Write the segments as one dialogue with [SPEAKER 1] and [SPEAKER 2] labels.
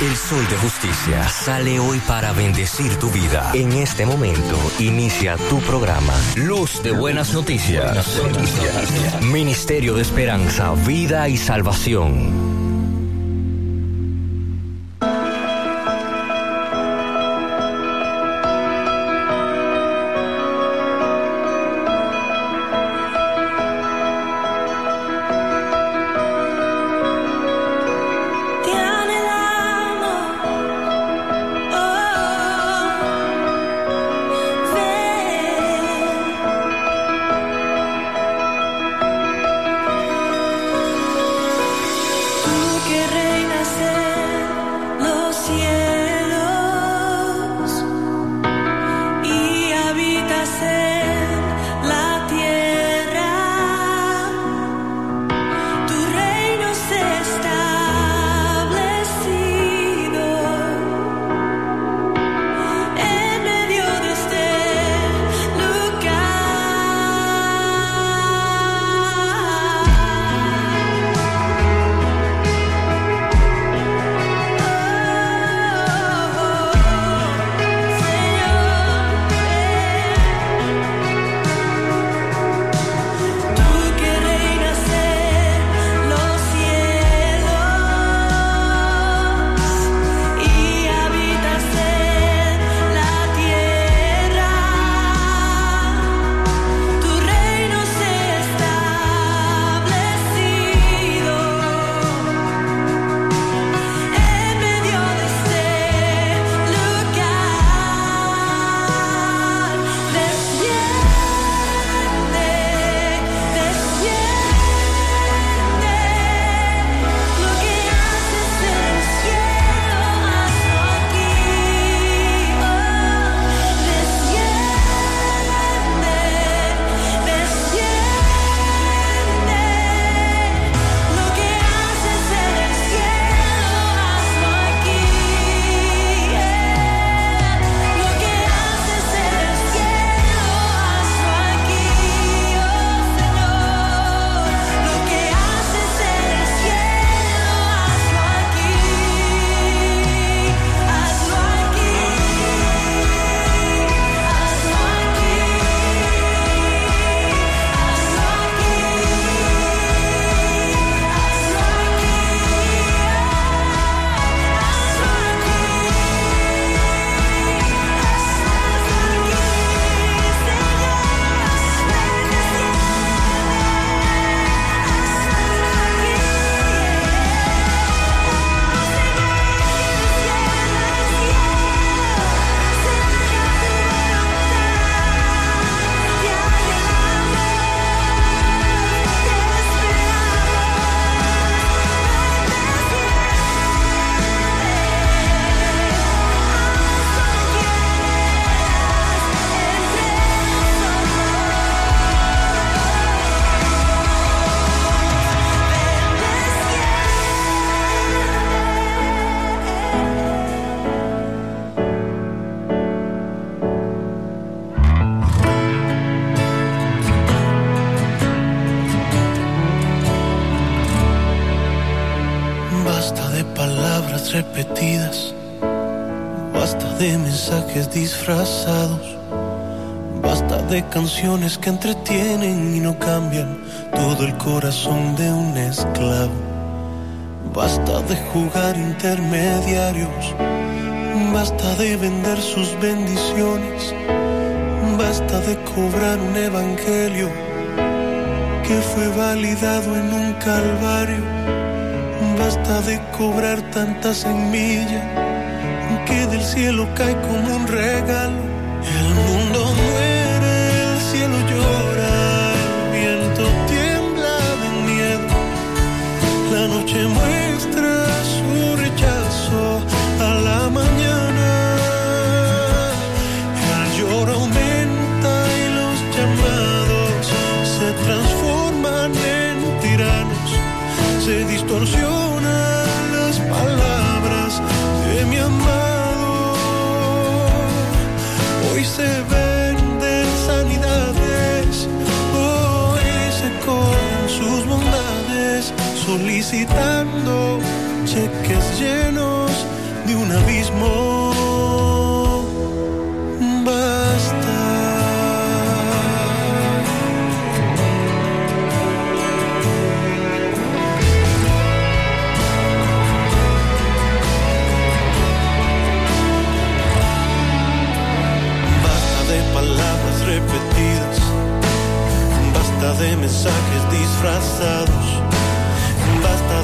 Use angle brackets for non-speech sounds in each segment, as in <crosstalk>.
[SPEAKER 1] El sol de justicia sale hoy para bendecir tu vida. En este momento inicia tu programa. Luz de buenas noticias. Ministerio de Esperanza, Vida y Salvación.
[SPEAKER 2] Canciones que entretienen y no cambian todo el corazón de un esclavo. Basta de jugar intermediarios, basta de vender sus bendiciones, basta de cobrar un evangelio que fue validado en un calvario, basta de cobrar tanta semilla que del cielo cae como un regalo. El mundo noche muestra su rechazo a la mañana. El lloro aumenta y los llamados se transforman en tiranos. Se distorsionan solicitando cheques llenos de un abismo. Basta. Basta de palabras repetidas, basta de mensajes disfrazados,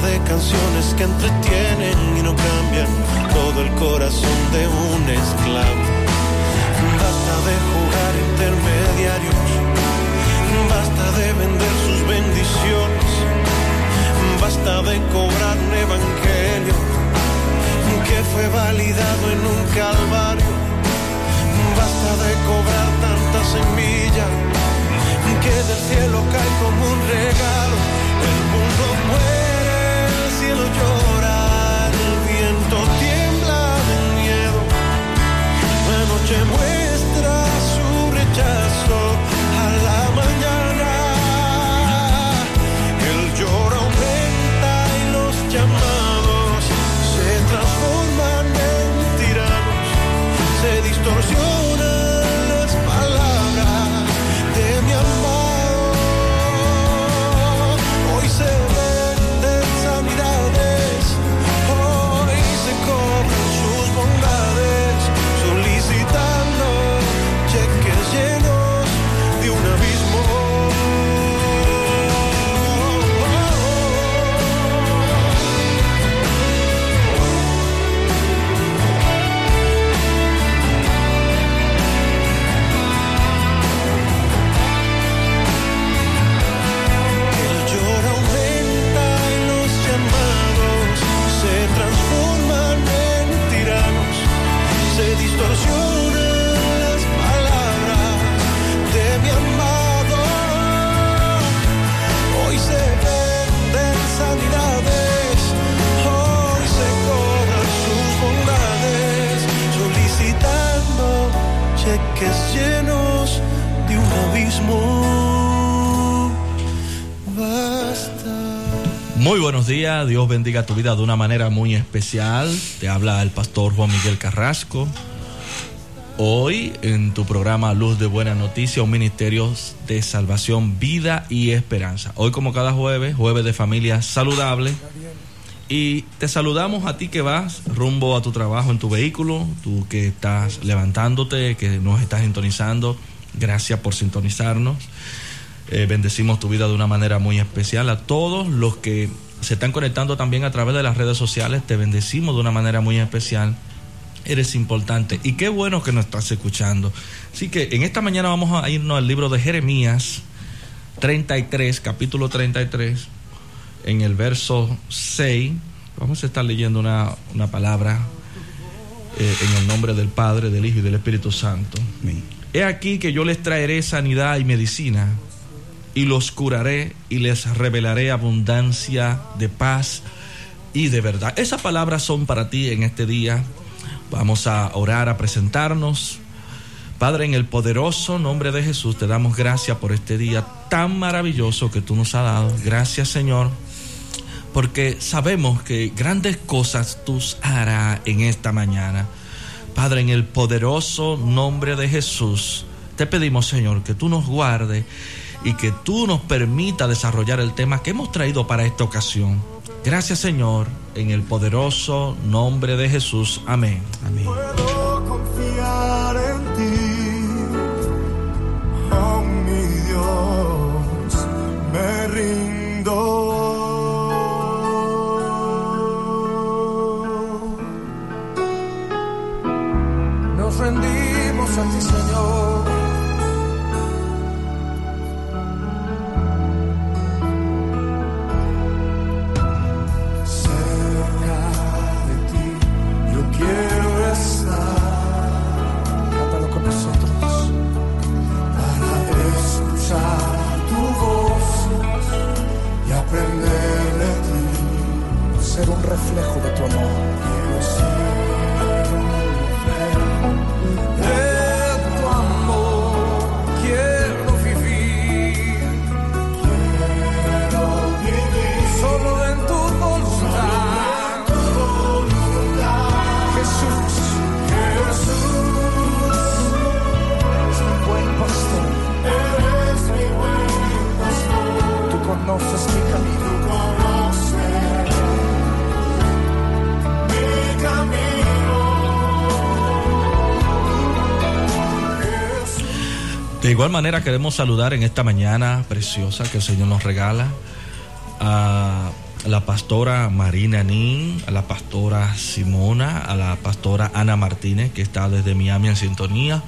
[SPEAKER 2] de canciones que entretienen y no cambian todo el corazón de un esclavo. Basta de jugar intermediarios, basta de vender sus bendiciones, basta de cobrar un evangelio que fue validado en un calvario. Basta de cobrar tanta semilla que del cielo cae como un regalo. El mundo muere, el cielo llenos de un abismo. Basta.
[SPEAKER 3] Muy buenos días, Dios bendiga tu vida de una manera muy especial. Te habla el pastor Juan Miguel Carrasco. Hoy en tu programa Luz de Buena Noticia, un ministerio de salvación, vida y esperanza. Hoy como cada jueves, jueves de familia saludable. Y te saludamos a ti que vas rumbo a tu trabajo en tu vehículo, tú que estás levantándote, que nos estás sintonizando. Gracias por sintonizarnos. Eh, bendecimos tu vida de una manera muy especial. A todos los que se están conectando también a través de las redes sociales, te bendecimos de una manera muy especial. Eres importante y qué bueno que nos estás escuchando. Así que en esta mañana vamos a irnos al libro de Jeremías 33, capítulo 33, en el verso 6. Vamos a estar leyendo una, una palabra eh, en el nombre del Padre, del Hijo y del Espíritu Santo. He aquí que yo les traeré sanidad y medicina y los curaré y les revelaré abundancia de paz y de verdad. Esas palabras son para ti en este día. Vamos a orar, a presentarnos. Padre, en el poderoso nombre de Jesús te damos gracias por este día tan maravilloso que tú nos has dado. Gracias Señor, porque sabemos que grandes cosas tú harás en esta mañana. Padre, en el poderoso nombre de Jesús, te pedimos Señor que tú nos guardes y que tú nos permita desarrollar el tema que hemos traído para esta ocasión. Gracias Señor, en el poderoso nombre de Jesús. Amén. Amén.
[SPEAKER 4] Puedo confiar en ti, oh mi Dios, me rindo. Rendimos a ti, Señor.
[SPEAKER 3] Igual manera queremos saludar en esta mañana preciosa que el Señor nos regala a la pastora Marina Nin, a la pastora Simona, a la pastora Ana Martínez que está desde Miami en sintonía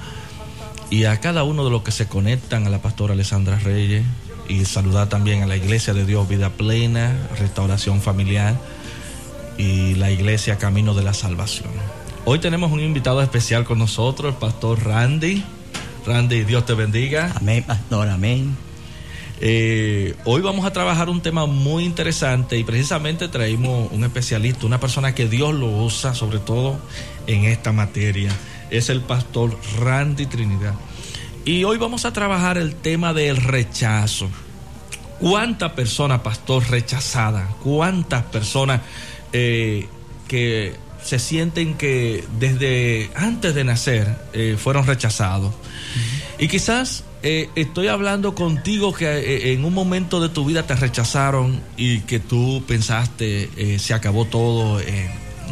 [SPEAKER 3] y a cada uno de los que se conectan, a la pastora Alessandra Reyes y saludar también a la Iglesia de Dios Vida Plena, Restauración Familiar y la Iglesia Camino de la Salvación. Hoy tenemos un invitado especial con nosotros, el pastor Randy. Randy, Dios te bendiga.
[SPEAKER 5] Amén, pastor, amén.
[SPEAKER 3] Eh, hoy vamos a trabajar un tema muy interesante y precisamente traímos un especialista, una persona que Dios lo usa sobre todo en esta materia. Es el pastor Randy Trinidad. Y hoy vamos a trabajar el tema del rechazo. ¿Cuántas personas, pastor, rechazadas? ¿Cuántas personas eh, que se sienten que desde antes de nacer eh, fueron rechazados? Y quizás eh, estoy hablando contigo que eh, en un momento de tu vida te rechazaron y que tú pensaste se acabó todo,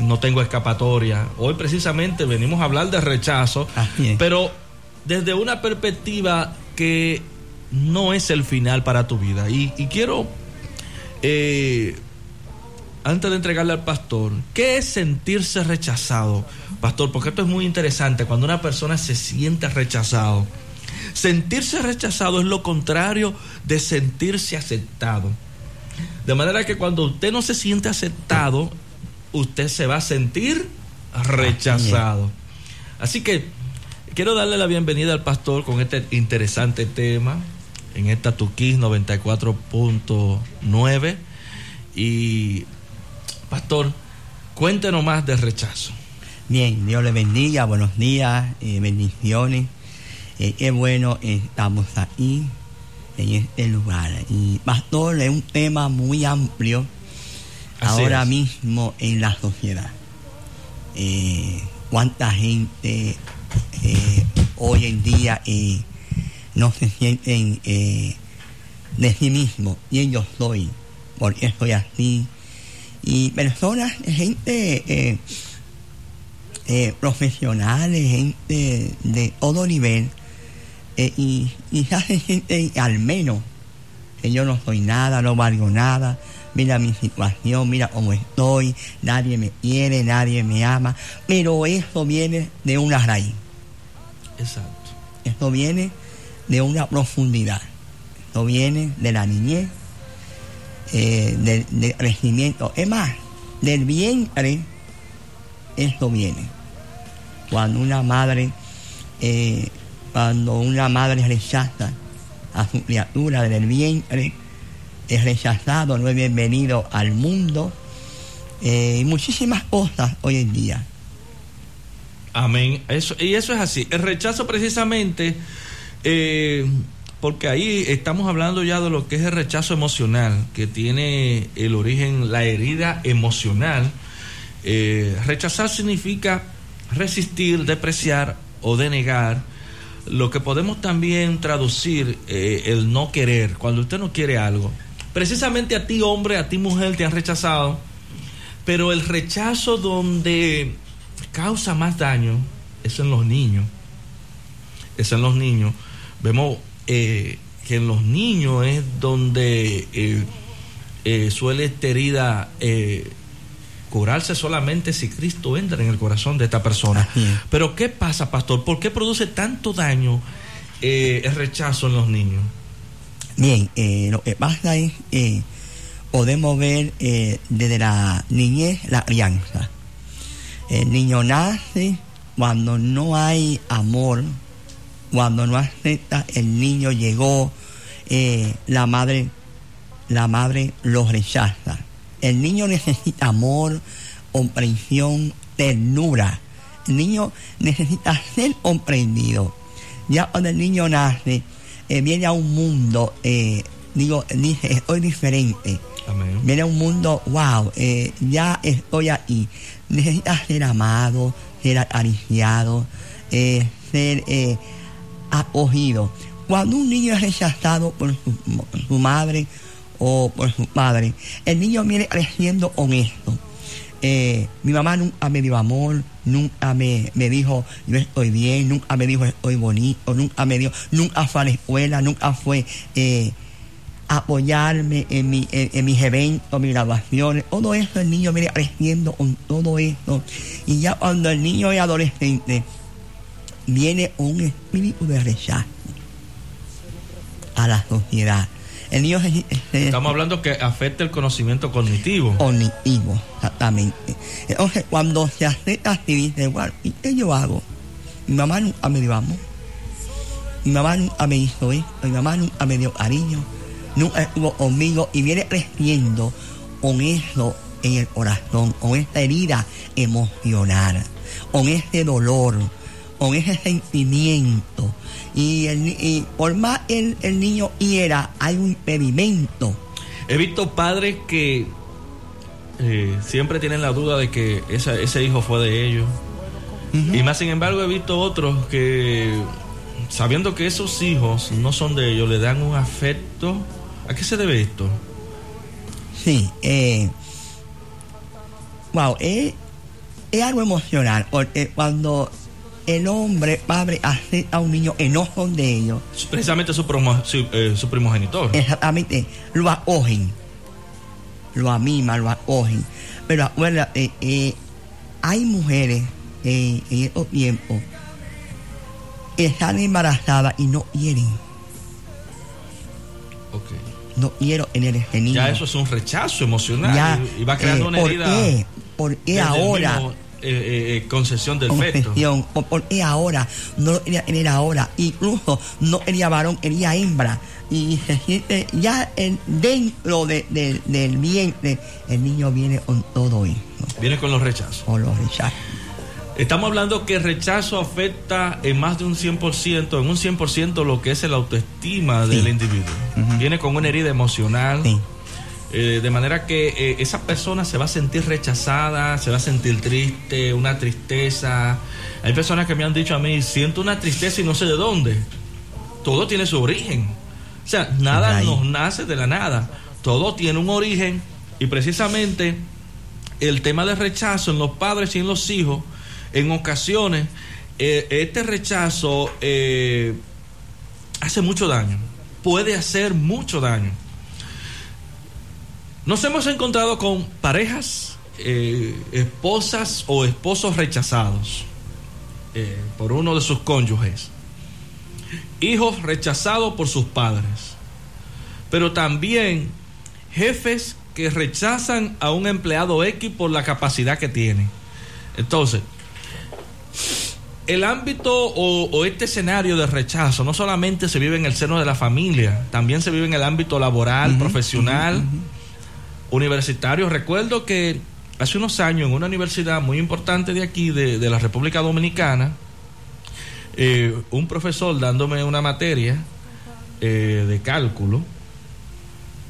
[SPEAKER 3] no tengo escapatoria. Hoy precisamente venimos a hablar de rechazo, pero desde una perspectiva que no es el final para tu vida. Y, y quiero, antes de entregarle al pastor, ¿qué es sentirse rechazado? Pastor, porque esto es muy interesante, cuando una persona se siente rechazado Sentirse rechazado es lo contrario de sentirse aceptado. De manera que cuando usted no se siente aceptado, usted se va a sentir rechazado. Así que quiero darle la bienvenida al pastor con este interesante tema en esta Tuquis 94.9. Y, pastor, cuéntenos más del rechazo.
[SPEAKER 5] Bien, Dios le bendiga, buenos días, eh, bendiciones. Eh, qué bueno estamos ahí, en este lugar. Y pastor, es un tema muy amplio ahora mismo en la sociedad. Eh, cuánta gente eh, hoy en día no se sienten de sí mismo y yo soy, porque estoy así. Y personas, gente profesionales, gente de todo nivel, eh, y, se siente al menos que yo no soy nada, no valgo nada, mira mi situación, mira cómo estoy, nadie me quiere, nadie me ama, pero eso viene de una raíz.
[SPEAKER 3] Exacto.
[SPEAKER 5] Esto viene de una profundidad, esto viene de la niñez, eh, del, crecimiento, es más, del vientre, esto viene. Cuando una madre eh, cuando una madre rechaza a su criatura del vientre, es rechazado, no es bienvenido al mundo, eh, y muchísimas cosas hoy en día.
[SPEAKER 3] Amén. Eso, y eso es así. El rechazo precisamente, eh, porque ahí estamos hablando ya de lo que es el rechazo emocional, que tiene el origen, la herida emocional. Eh, rechazar significa resistir, depreciar o denegar lo que podemos también traducir eh, el no querer, cuando usted no quiere algo. Precisamente a ti hombre, a ti mujer te han rechazado, pero el rechazo donde causa más daño es en los niños. Es en los niños. Vemos eh, que en los niños es donde eh, suele esta herida curarse solamente si Cristo entra en el corazón de esta persona. Pero ¿qué pasa, pastor? ¿Por qué produce tanto daño eh, el rechazo en los niños?
[SPEAKER 5] Bien, eh, lo que pasa es que podemos ver eh, desde la niñez la crianza. El niño nace cuando no hay amor, cuando no acepta, el niño llegó, la madre, la madre lo rechaza el niño <laughs> necesita amor, comprensión, ternura. El niño necesita ser comprendido. Ya cuando el niño nace, eh, viene a un mundo, eh, digo, dice, estoy diferente. Viene a un mundo, wow, eh, ya estoy aquí. Necesita ser amado, ser acariciado, ser acogido. Cuando un niño es rechazado por su madre, o por su padre. El niño viene creciendo con esto. Eh, mi mamá nunca me dio amor, nunca me, dijo yo estoy bien, nunca me dijo estoy bonito, nunca me dio, nunca fue a la escuela, nunca fue eh, apoyarme en, mi, en, mis eventos, mis grabaciones, todo eso el niño viene creciendo con todo eso. Y ya cuando el niño es adolescente, viene un espíritu de rechazo a la sociedad. El niño
[SPEAKER 3] Estamos hablando que afecta el conocimiento cognitivo.
[SPEAKER 5] Cognitivo, exactamente. Entonces, cuando se acepta así, dice, igual, ¿y qué yo hago? Mi mamá nunca me dio amor. Mi mamá nunca me hizo esto. Mi mamá nunca me dio cariño. Nunca estuvo conmigo y viene creciendo con eso en el corazón, con esta herida emocional, con este dolor, con ese sentimiento. Y, el, por más el, el niño hiera, hay un impedimento.
[SPEAKER 3] He visto padres que eh, siempre tienen la duda de que ese hijo fue de ellos. Y más sin embargo he visto otros que, sabiendo que esos hijos no son de ellos, le dan un afecto. ¿A qué se debe esto?
[SPEAKER 5] Sí, eh, wow, es, es algo emocional, porque cuando el hombre, padre, hace a un niño enojo de ellos.
[SPEAKER 3] Precisamente su, eh, su, primogenitor.
[SPEAKER 5] Exactamente, lo acogen, lo amiman, lo acogen. Pero acuérdate, eh, hay mujeres en estos tiempos que están embarazadas y no quieren.
[SPEAKER 3] Okay.
[SPEAKER 5] No quiero en el niño.
[SPEAKER 3] Ya eso es un rechazo emocional y, va creando una herida.
[SPEAKER 5] Qué? ¿Por qué ahora?
[SPEAKER 3] Eh, eh, eh, concesión del feto.
[SPEAKER 5] porque ahora no tener ahora, incluso no quería varón, quería hembra. Y se siente ya el, dentro de, del vientre, el niño viene con todo eso.
[SPEAKER 3] Viene con los rechazos.
[SPEAKER 5] Con los rechazos.
[SPEAKER 3] Estamos hablando que el rechazo afecta en más de un 100%, en un 100% lo que es el autoestima del individuo. Viene con una herida emocional. Sí eh, de manera que eh, esa persona se va a sentir rechazada, se va a sentir triste, una tristeza. Hay personas que me han dicho a mí, siento una tristeza y no sé de dónde. Todo tiene su origen. O sea, nada nos nace de la nada. Todo tiene un origen y precisamente el tema de rechazo en los padres y en los hijos, en ocasiones, eh, este rechazo hace mucho daño, puede hacer mucho daño. Nos hemos encontrado con parejas, eh, esposas o esposos rechazados eh, por uno de sus cónyuges, hijos rechazados por sus padres, pero también jefes que rechazan a un empleado X por la capacidad que tiene. Entonces, el ámbito o, este escenario de rechazo no solamente se vive en el seno de la familia, también se vive en el ámbito laboral, profesional universitarios. Recuerdo que hace unos años en una universidad muy importante de aquí, de, la República Dominicana, eh, un profesor dándome una materia eh, de cálculo,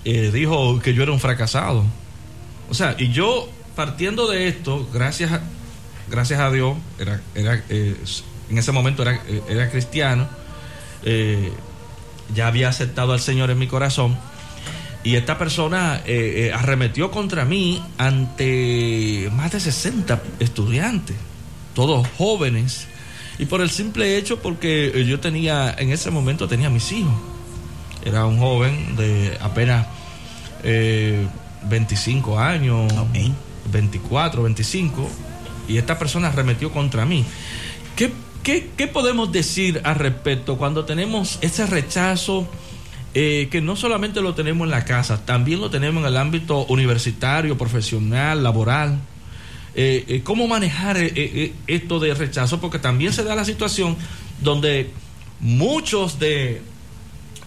[SPEAKER 3] eh, dijo que yo era un fracasado. O sea, y yo partiendo de esto, gracias a, gracias a Dios, era, era en ese momento era, era cristiano, ya había aceptado al Señor en mi corazón y esta persona eh, eh, arremetió contra mí ante más de 60 estudiantes, todos jóvenes. Y por el simple hecho, porque eh, yo tenía, en ese momento tenía mis hijos. Era un joven de apenas 25 años, 24, 25. Y esta persona arremetió contra mí. ¿Qué, qué, qué podemos decir al respecto cuando tenemos ese rechazo? Eh, que no solamente lo tenemos en la casa, también lo tenemos en el ámbito universitario, profesional, laboral. Eh, eh, ¿Cómo manejar esto de rechazo? Porque también se da la situación donde muchos de,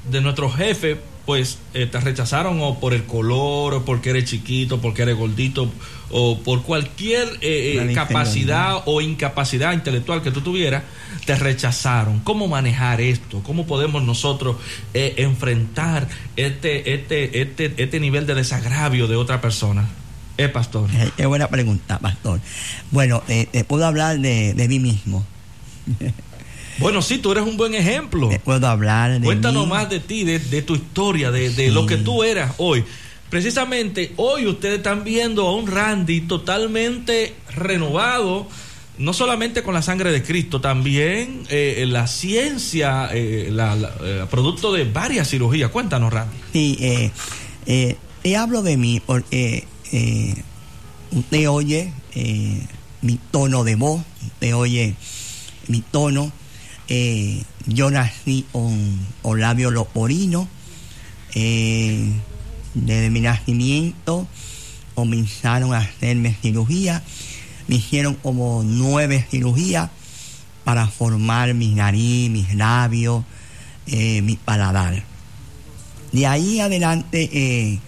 [SPEAKER 3] de nuestros jefes pues te rechazaron o por el color, o porque eres chiquito, porque eres gordito, o por cualquier capacidad o incapacidad intelectual que tú tuvieras, te rechazaron. ¿Cómo manejar esto? ¿Cómo podemos nosotros eh, enfrentar este, este, este, este nivel de desagravio de otra persona? Eh, pastor.
[SPEAKER 5] Eh, qué buena pregunta, pastor. Bueno, eh, puedo hablar de, mí mismo. <laughs>
[SPEAKER 3] Bueno, sí, tú eres un buen ejemplo.
[SPEAKER 5] puedo hablar de
[SPEAKER 3] Cuéntanos más de ti, de, tu historia, de, lo que tú eras hoy. precisamente hoy ustedes están viendo a un Randy totalmente renovado, no solamente con la sangre de Cristo, también eh, la ciencia, eh, la, eh, producto de varias cirugías. Cuéntanos, Randy.
[SPEAKER 5] Sí, te hablo de mí porque usted oye mi tono de voz, usted oye mi tono. Yo nací con, labio loporino. desde mi nacimiento comenzaron a hacerme cirugía me hicieron como nueve cirugías para formar mi nariz, mis labios, eh, mi paladar. De ahí adelante, eh,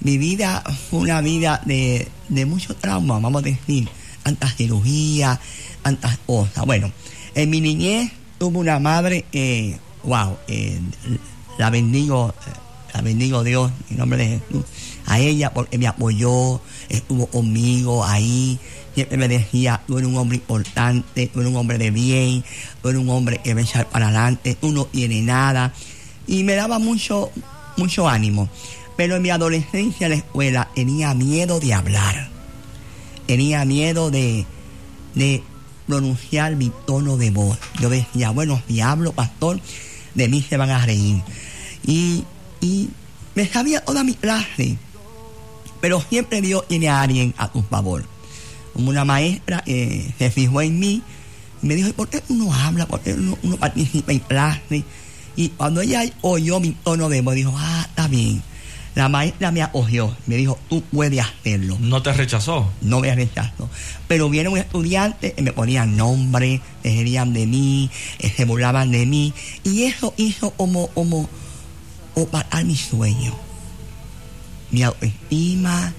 [SPEAKER 5] mi vida fue una vida de, mucho trauma, vamos a decir, tantas cirugías, tantas cosas. Bueno, en mi niñez tuve una madre, eh, wow, la bendigo, la bendigo Dios, en nombre de Jesús, a ella porque me apoyó, estuvo conmigo ahí, siempre me decía, tú eres un hombre importante, tú eres un hombre de bien, tú eres un hombre que va a echar para adelante, tú no tienes nada. Y me daba mucho, mucho ánimo. Pero en mi adolescencia en la escuela tenía miedo de hablar. Tenía miedo de pronunciar mi tono de voz. Yo decía, bueno, si hablo, pastor, de mí se van a reír. Y, y me sabía toda mi clase. Pero siempre Dios tiene a alguien a tu favor como una maestra eh, se fijó en mí y me dijo, ¿por qué uno habla? ¿Por qué uno, participa en clase? Y cuando ella oyó mi tono de voz, dijo, ah, está bien. La maestra me acogió, me dijo, tú puedes hacerlo.
[SPEAKER 3] ¿No te rechazó?
[SPEAKER 5] No me rechazó. Pero vieron un estudiante y me ponían nombre, se reían de mí, eh, se burlaban de mí. Y eso hizo como, como, opacar mi sueño. Mi autoestima,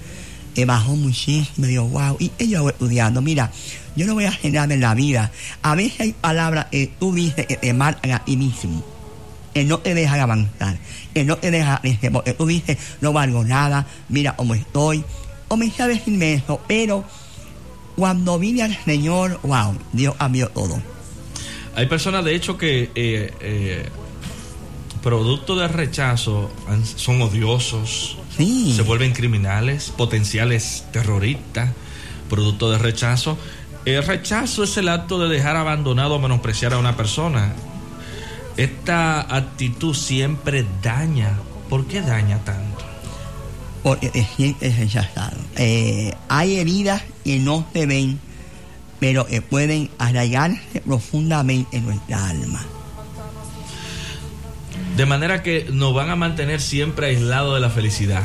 [SPEAKER 5] que bajó muchísimo, me dijo, wow, y yo voy estudiando, mira, yo no voy a generar en la vida. A veces hay palabras que tú dices que te marcan a ti mismo, que no te dejan avanzar, que no te dejan, porque tú dices, no valgo nada, mira cómo estoy. Comencé a decirme eso, pero cuando vine al Señor, wow, Dios cambió todo.
[SPEAKER 3] Hay personas, de hecho, que eh, eh, producto del rechazo son odiosos, se vuelven criminales, potenciales terroristas, producto de rechazo. El rechazo es el acto de dejar abandonado o menospreciar a una persona. Esta actitud siempre daña. ¿Por qué daña tanto?
[SPEAKER 5] Porque te sientes rechazado. Eh, hay heridas que no se ven, pero que pueden arraigarse profundamente en nuestra alma.
[SPEAKER 3] De manera que nos van a mantener siempre aislados de la felicidad.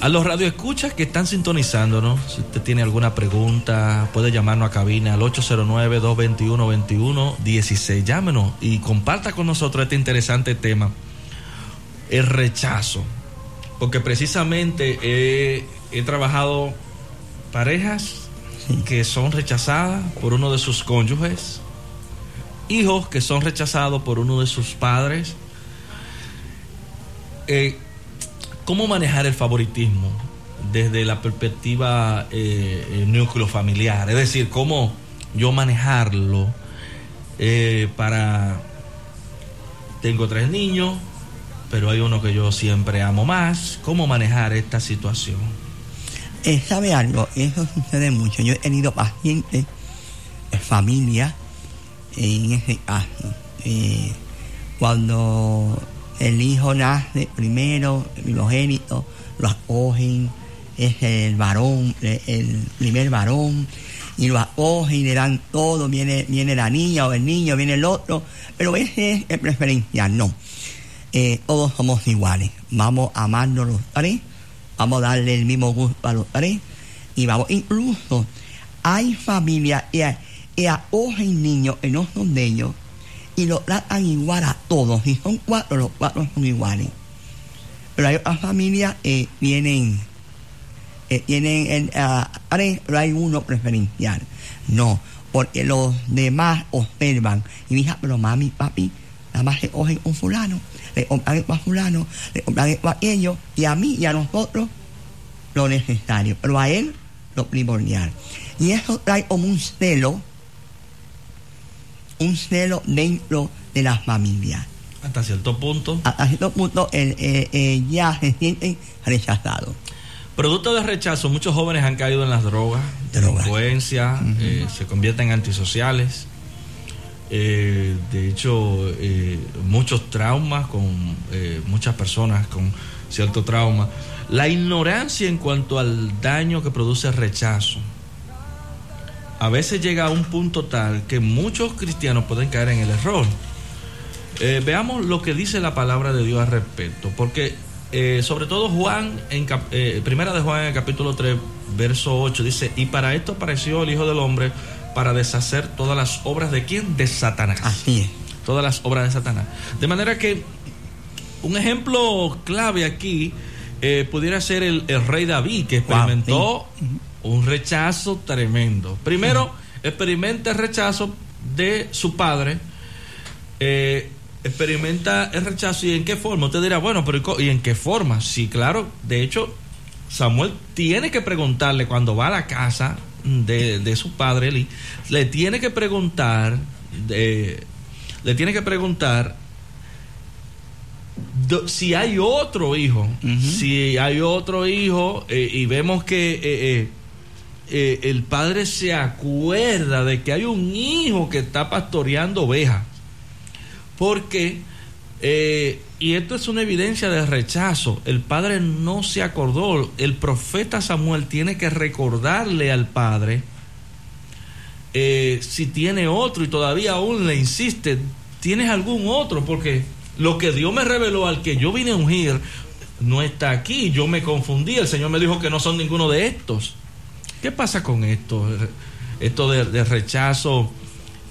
[SPEAKER 3] A los radioescuchas que están sintonizándonos, si usted tiene alguna pregunta, puede llamarnos a cabina al 809-221-21-16. Llámenos y comparta con nosotros este interesante tema, el rechazo. Porque precisamente he, he trabajado parejas que son rechazadas por uno de sus cónyuges hijos que son rechazados por uno de sus padres. Eh, ¿Cómo manejar el favoritismo desde la perspectiva eh, núcleo familiar? Es decir, ¿cómo yo manejarlo eh, para... Tengo tres niños, pero hay uno que yo siempre amo más. ¿Cómo manejar esta situación?
[SPEAKER 5] ¿Sabe algo? Eso sucede mucho. Yo he tenido pacientes, familia, en ese caso. Eh, cuando el hijo nace primero, el primogénito, lo acogen, es el varón, el primer varón, y lo acogen y le dan todo, viene, viene la niña o el niño, viene el otro, pero ese es preferencial, no. Eh, todos somos iguales, vamos a amarnos los tres, vamos a darle el mismo gusto a los tres, y vamos, incluso hay familias que acogen niños que no son de ellos y lo tratan igual a todos. Si son cuatro, los cuatro son iguales. Pero hay otras familias que vienen, tienen tres, pero hay uno preferencial. No, porque los demás observan y ah, pero mami, papi, nada más se cogen un fulano, le compran a fulano, le compran a ellos, y a mí y a nosotros lo necesario, pero a él lo primordial. Y eso trae como un celo un celo dentro de la familia.
[SPEAKER 3] Hasta cierto punto.
[SPEAKER 5] Hasta cierto punto eh, eh, eh, ya se sienten rechazados.
[SPEAKER 3] Producto de rechazo, muchos jóvenes han caído en las drogas,
[SPEAKER 5] Drogas.
[SPEAKER 3] delincuencia, eh, se convierten en antisociales. Eh, de hecho, eh, muchos traumas con muchas personas con cierto trauma. La ignorancia en cuanto al daño que produce el rechazo. A veces llega a un punto tal que muchos cristianos pueden caer en el error. Eh, veamos lo que dice la palabra de Dios al respecto, porque eh, sobre todo Juan, en cap- eh, primera de Juan en el capítulo 3, verso 8, dice, y para esto apareció el Hijo del Hombre, para deshacer todas las obras de quién? De Satanás.
[SPEAKER 5] Así es.
[SPEAKER 3] Todas las obras de Satanás. De manera que un ejemplo clave aquí pudiera ser el, el rey David, que
[SPEAKER 5] Wow,
[SPEAKER 3] experimentó un rechazo tremendo. Primero, experimenta el rechazo de su padre. eh, experimenta el rechazo y en qué forma. Usted dirá, bueno, pero ¿y co- ¿y en qué forma? Sí, claro. De hecho, Samuel tiene que preguntarle cuando va a la casa de, de su padre, Eli, le tiene que preguntar, de- le tiene que preguntar si hay otro hijo, si hay otro hijo eh, y vemos que eh, eh, eh, el padre se acuerda de que hay un hijo que está pastoreando ovejas. Porque, eh, y esto es una evidencia de rechazo, el padre no se acordó, el profeta Samuel tiene que recordarle al padre eh, si tiene otro y todavía aún le insiste, ¿tienes algún otro? Porque lo que Dios me reveló al que yo vine a ungir no está aquí, yo me confundí, el Señor me dijo que no son ninguno de estos. ¿Qué pasa con esto? Esto de, de rechazo.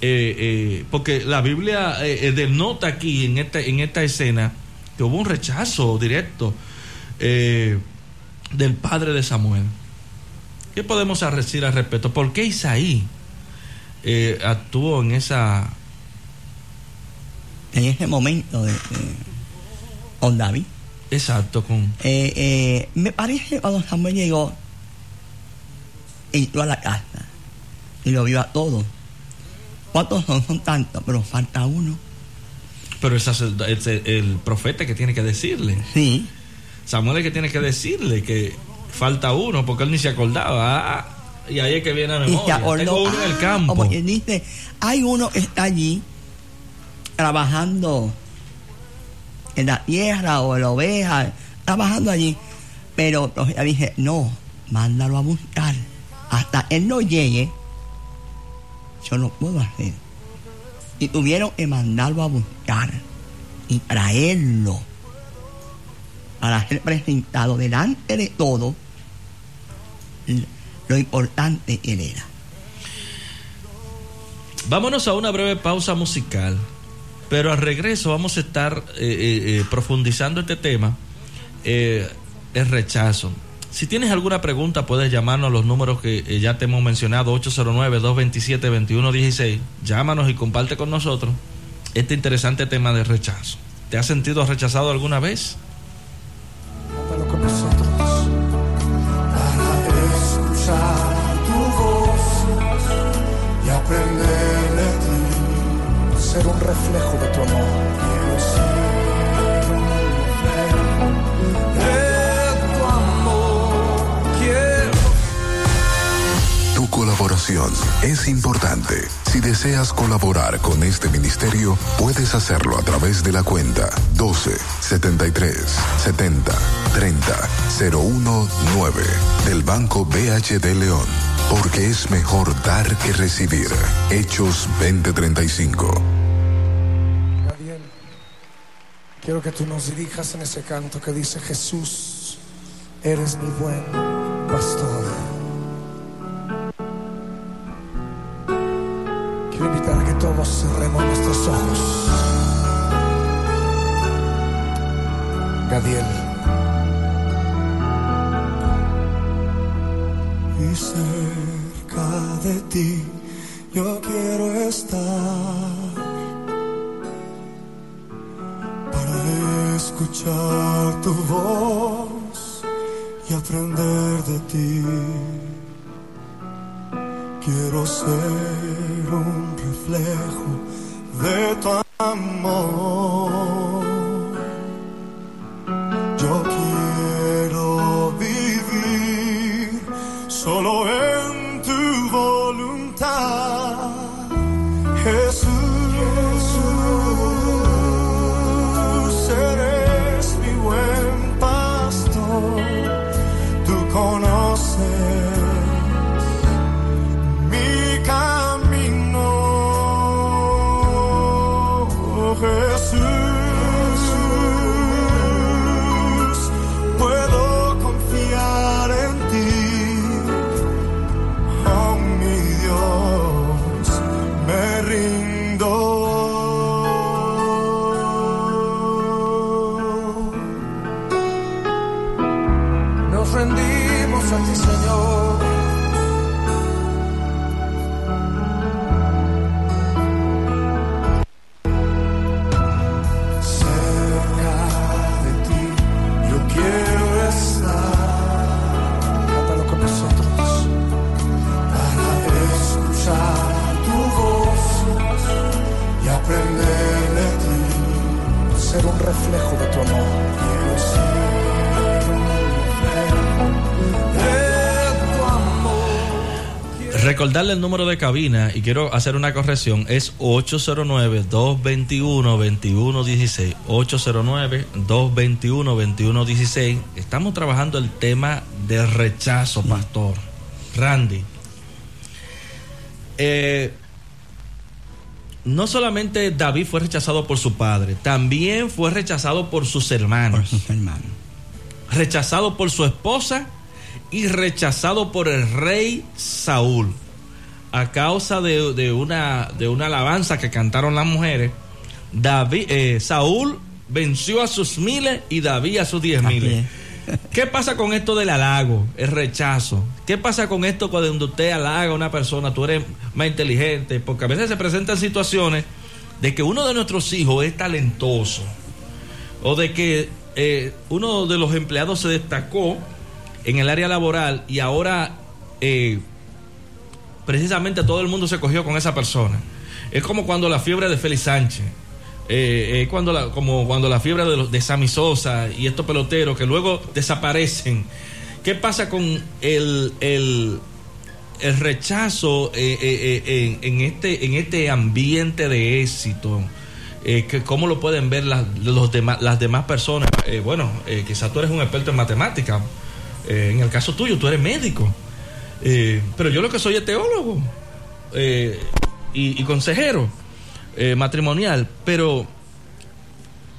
[SPEAKER 3] eh, eh, porque la Biblia eh, denota aquí en esta, en esta escena que hubo un rechazo directo del padre de Samuel. ¿Qué podemos decir al respecto? ¿Por qué Isaí actuó en esa...
[SPEAKER 5] En ese momento de, con David.
[SPEAKER 3] Exacto, con...
[SPEAKER 5] Me parece cuando Samuel llegó, entró a la casa y lo vio a todos. ¿Cuántos son? Son tantos, pero falta uno.
[SPEAKER 3] Pero el, sacerdo- el, profeta que tiene que decirle.
[SPEAKER 5] Sí,
[SPEAKER 3] Samuel es que tiene que decirle que falta uno, porque él ni se acordaba. Ah, y ahí es que viene a
[SPEAKER 5] y se
[SPEAKER 3] memoria.
[SPEAKER 5] acordó.
[SPEAKER 3] Tengo uno en el
[SPEAKER 5] ah,
[SPEAKER 3] campo.
[SPEAKER 5] Como quien dice, hay uno que está allí trabajando en la tierra o en la oveja, trabajando allí. Pero profeta dice, no, mándalo a buscar. Hasta él no llegue, yo no puedo hacer. Y tuvieron que mandarlo a buscar y traerlo para ser presentado delante de todo lo importante que él era.
[SPEAKER 3] Vámonos a una breve pausa musical, pero al regreso vamos a estar eh, eh, eh, profundizando este tema, eh, el rechazo. Si tienes alguna pregunta, puedes llamarnos a los números que eh, ya te hemos mencionado, 809-227-2116. Llámanos y comparte con nosotros este interesante tema de rechazo. ¿Te has sentido rechazado alguna vez?
[SPEAKER 6] Es importante. Si deseas colaborar con este ministerio, puedes hacerlo a través de la cuenta 12 73 70 30 019 del Banco BHD León. Porque es mejor dar que recibir. Hechos 2035.
[SPEAKER 4] Gabriel, quiero que tú nos dirijas en ese canto que dice Jesús, eres mi buen pastor. Cerremos nuestros ojos. Gadiel. Y cerca de ti yo quiero estar para escuchar tu voz y aprender de ti. Quiero ser un φλέχω, δεν το αμόρ.
[SPEAKER 3] Recordarle el número de cabina y quiero hacer una corrección. Es 809-221-2116. 809-221-2116. Estamos trabajando el tema de rechazo, pastor. Randy. Eh, no solamente David fue rechazado por su padre, también fue rechazado por sus
[SPEAKER 5] por
[SPEAKER 3] hermanos,
[SPEAKER 5] sus hermanos.
[SPEAKER 3] rechazado por su esposa y rechazado por el rey Saúl. A causa de, de una, de una alabanza que cantaron las mujeres, David, eh, Saúl venció a sus miles y David a sus diez miles.
[SPEAKER 5] es. <laughs>
[SPEAKER 3] ¿Qué pasa con esto del halago, el rechazo? ¿Qué pasa con esto cuando usted halaga a una persona, tú eres más inteligente? Porque a veces se presentan situaciones de que uno de nuestros hijos es talentoso o de que eh, uno de los empleados se destacó en el área laboral y ahora eh, precisamente todo el mundo se cogió con esa persona. Es como cuando la fiebre de Félix Sánchez, eh, eh, cuando la, como cuando la fiebre de, los- de Sammy Sosa y estos peloteros que luego desaparecen. ¿Qué pasa con el, el, el rechazo eh, en, este, en este ambiente de éxito? Que ¿Cómo lo pueden ver las, demás, las demás personas? Bueno, quizás tú eres un experto en matemática. En el caso tuyo, tú eres médico. Eh, pero yo lo que soy es teólogo eh, y, y consejero eh, matrimonial. Pero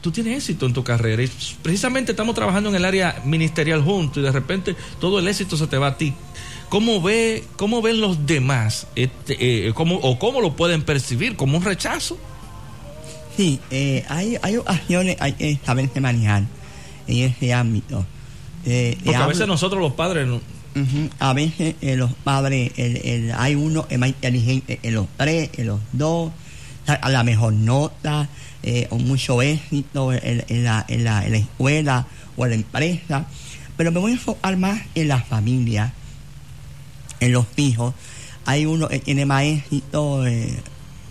[SPEAKER 3] tú tienes éxito en tu carrera. Y precisamente estamos trabajando en el área ministerial juntos y de repente todo el éxito se te va a ti. ¿Cómo, ve, cómo ven los demás? Este, eh, cómo, ¿O cómo lo pueden percibir? ¿Como un rechazo?
[SPEAKER 5] Sí, eh, hay, hay ocasiones hay que saberse manejar en ese ámbito.
[SPEAKER 3] Porque a veces nosotros los padres...
[SPEAKER 5] A veces eh, los padres, el, hay uno es más inteligente en los tres, en los dos, a la mejor nota, eh, con mucho éxito en, la, en, la, en la escuela o en la empresa. Pero me voy a enfocar más en la familia, en los hijos. Hay uno que tiene más éxito, eh,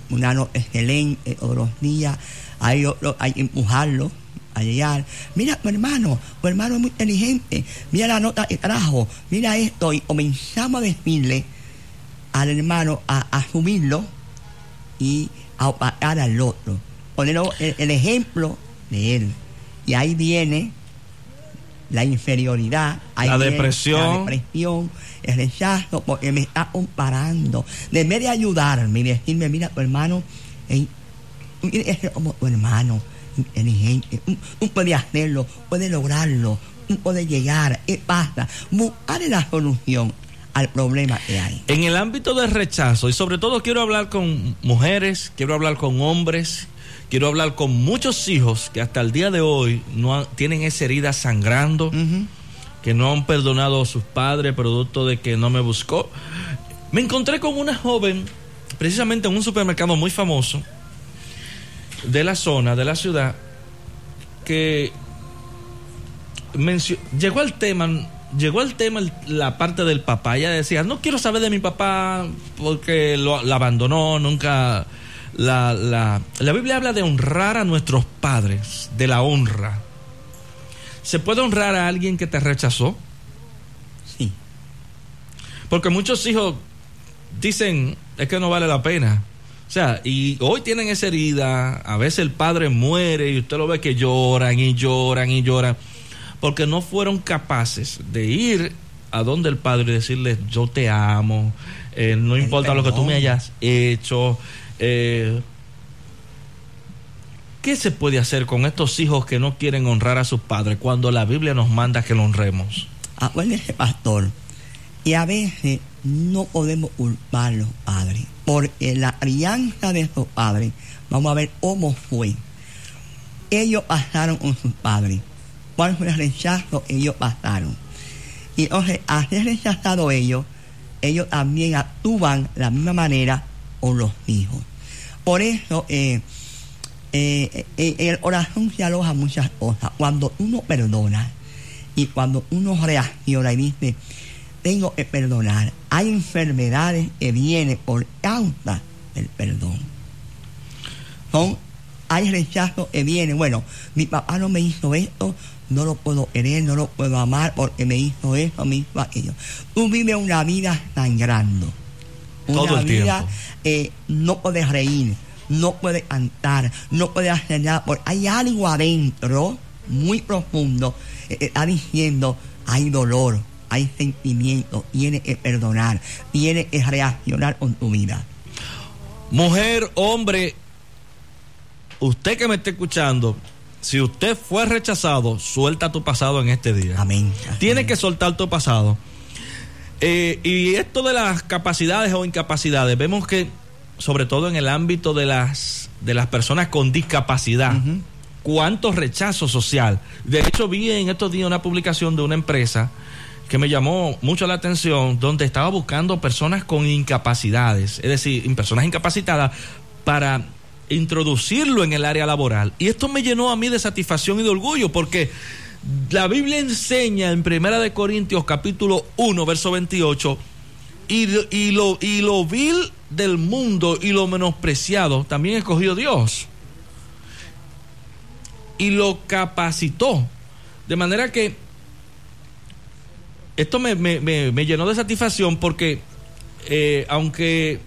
[SPEAKER 5] un año excelente todos los días. Hay otro, hay que empujarlo a llegar. Mira, tu hermano, tu hermano es muy inteligente. Mira la nota que trajo. Mira esto. Y comenzamos a decirle al hermano a asumirlo y a opacar al otro. Ponerlo el, el ejemplo de él. Y ahí viene la inferioridad,
[SPEAKER 3] La depresión.
[SPEAKER 5] la depresión, el rechazo, porque me está comparando. De vez de ayudarme y decirme, mira, tu hermano, ey, tú tienes que ser como tu hermano, inteligente, puedes hacerlo, puedes lograrlo, tú puedes llegar, ¿qué pasa? Buscar la solución al problema que hay.
[SPEAKER 3] En el ámbito del rechazo, y sobre todo quiero hablar con mujeres, quiero hablar con hombres, quiero hablar con muchos hijos que hasta el día de hoy no han- tienen esa herida sangrando, que no han perdonado a sus padres producto de que no me buscó. Me encontré con una joven, precisamente en un supermercado muy famoso de la zona, de la ciudad, que mencio- llegó al tema, llegó al tema la parte del papá. Ella decía, no quiero saber de mi papá porque lo, la abandonó, nunca... La, la, la Biblia habla de honrar a nuestros padres, de la honra. ¿Se puede honrar a alguien que te rechazó?
[SPEAKER 5] Sí.
[SPEAKER 3] Porque muchos hijos dicen, es que no vale la pena. O sea, y hoy tienen esa herida, a veces el padre muere y usted lo ve que lloran y lloran y lloran, porque no fueron capaces de ir a donde el padre y decirle, yo te amo, eh, no importa lo que tú me hayas hecho. Eh, ¿Qué se puede hacer con estos hijos que no quieren honrar a sus padres cuando la Biblia nos manda que lo honremos?
[SPEAKER 5] Acuérdese, pastor, y a veces no podemos culpar los padres, porque la crianza de esos padres, vamos a ver cómo fue. Ellos pasaron con sus padres. ¿Cuál fue el rechazo? Ellos pasaron. Y entonces, al ser rechazado ellos, ellos también actúan de la misma manera con los hijos. Por eso, eh, eh, eh, el oración se aloja muchas cosas. Cuando uno perdona y cuando uno reacciona y dice, tengo que perdonar, hay enfermedades que vienen por causa del perdón. Son, hay rechazo que viene. Bueno, mi papá no me hizo esto, no lo puedo querer, no lo puedo amar porque me hizo eso, me hizo aquello. Tú vives una vida sangrando. Una
[SPEAKER 3] Todo el
[SPEAKER 5] vida eh, no puedes reír, no puedes cantar, no puedes hacer nada, porque hay algo adentro, muy profundo, eh, está diciendo, hay dolor, hay sentimiento, tienes que perdonar, tienes que reaccionar con tu vida.
[SPEAKER 3] Mujer, hombre, usted que me está escuchando, si usted fue rechazado, suelta tu pasado en este día.
[SPEAKER 5] Amén.
[SPEAKER 3] Tienes que soltar tu pasado. Eh, y esto de las capacidades o incapacidades, vemos que, sobre todo en el ámbito de las, de las personas con discapacidad, cuánto rechazo social. De hecho, vi en estos días una publicación de una empresa que me llamó mucho la atención, donde estaba buscando personas con incapacidades, es decir, personas incapacitadas, para introducirlo en el área laboral. Y esto me llenó a mí de satisfacción y de orgullo, porque la Biblia enseña en Primera de Corintios capítulo 1, verso 28, y, y, lo, y lo vil del mundo y lo menospreciado también escogió Dios. Y lo capacitó. De manera que esto me, me- me- llenó de satisfacción porque eh, aunque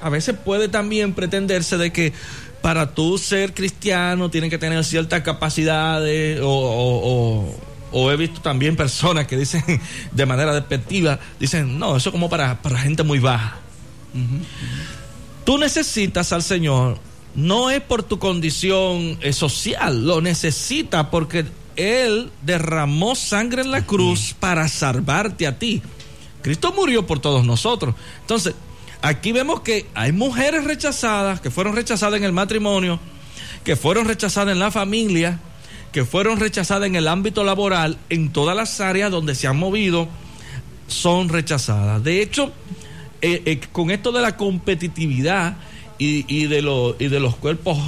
[SPEAKER 3] a veces puede también pretenderse de que para tú ser cristiano tienes que tener ciertas capacidades o he visto también personas que dicen <laughs> de manera despectiva, dicen, no, eso es como para, para gente muy baja. Tú necesitas al Señor, no es por tu condición eh, social, lo necesitas porque Él derramó sangre en la cruz para salvarte a ti. Cristo murió por todos nosotros. Entonces, aquí vemos que hay mujeres rechazadas, que fueron rechazadas en el matrimonio, que fueron rechazadas en la familia, que fueron rechazadas en el ámbito laboral, en todas las áreas donde se han movido, son rechazadas. De hecho, eh, eh, con esto de la competitividad y, y de, lo- y de los cuerpos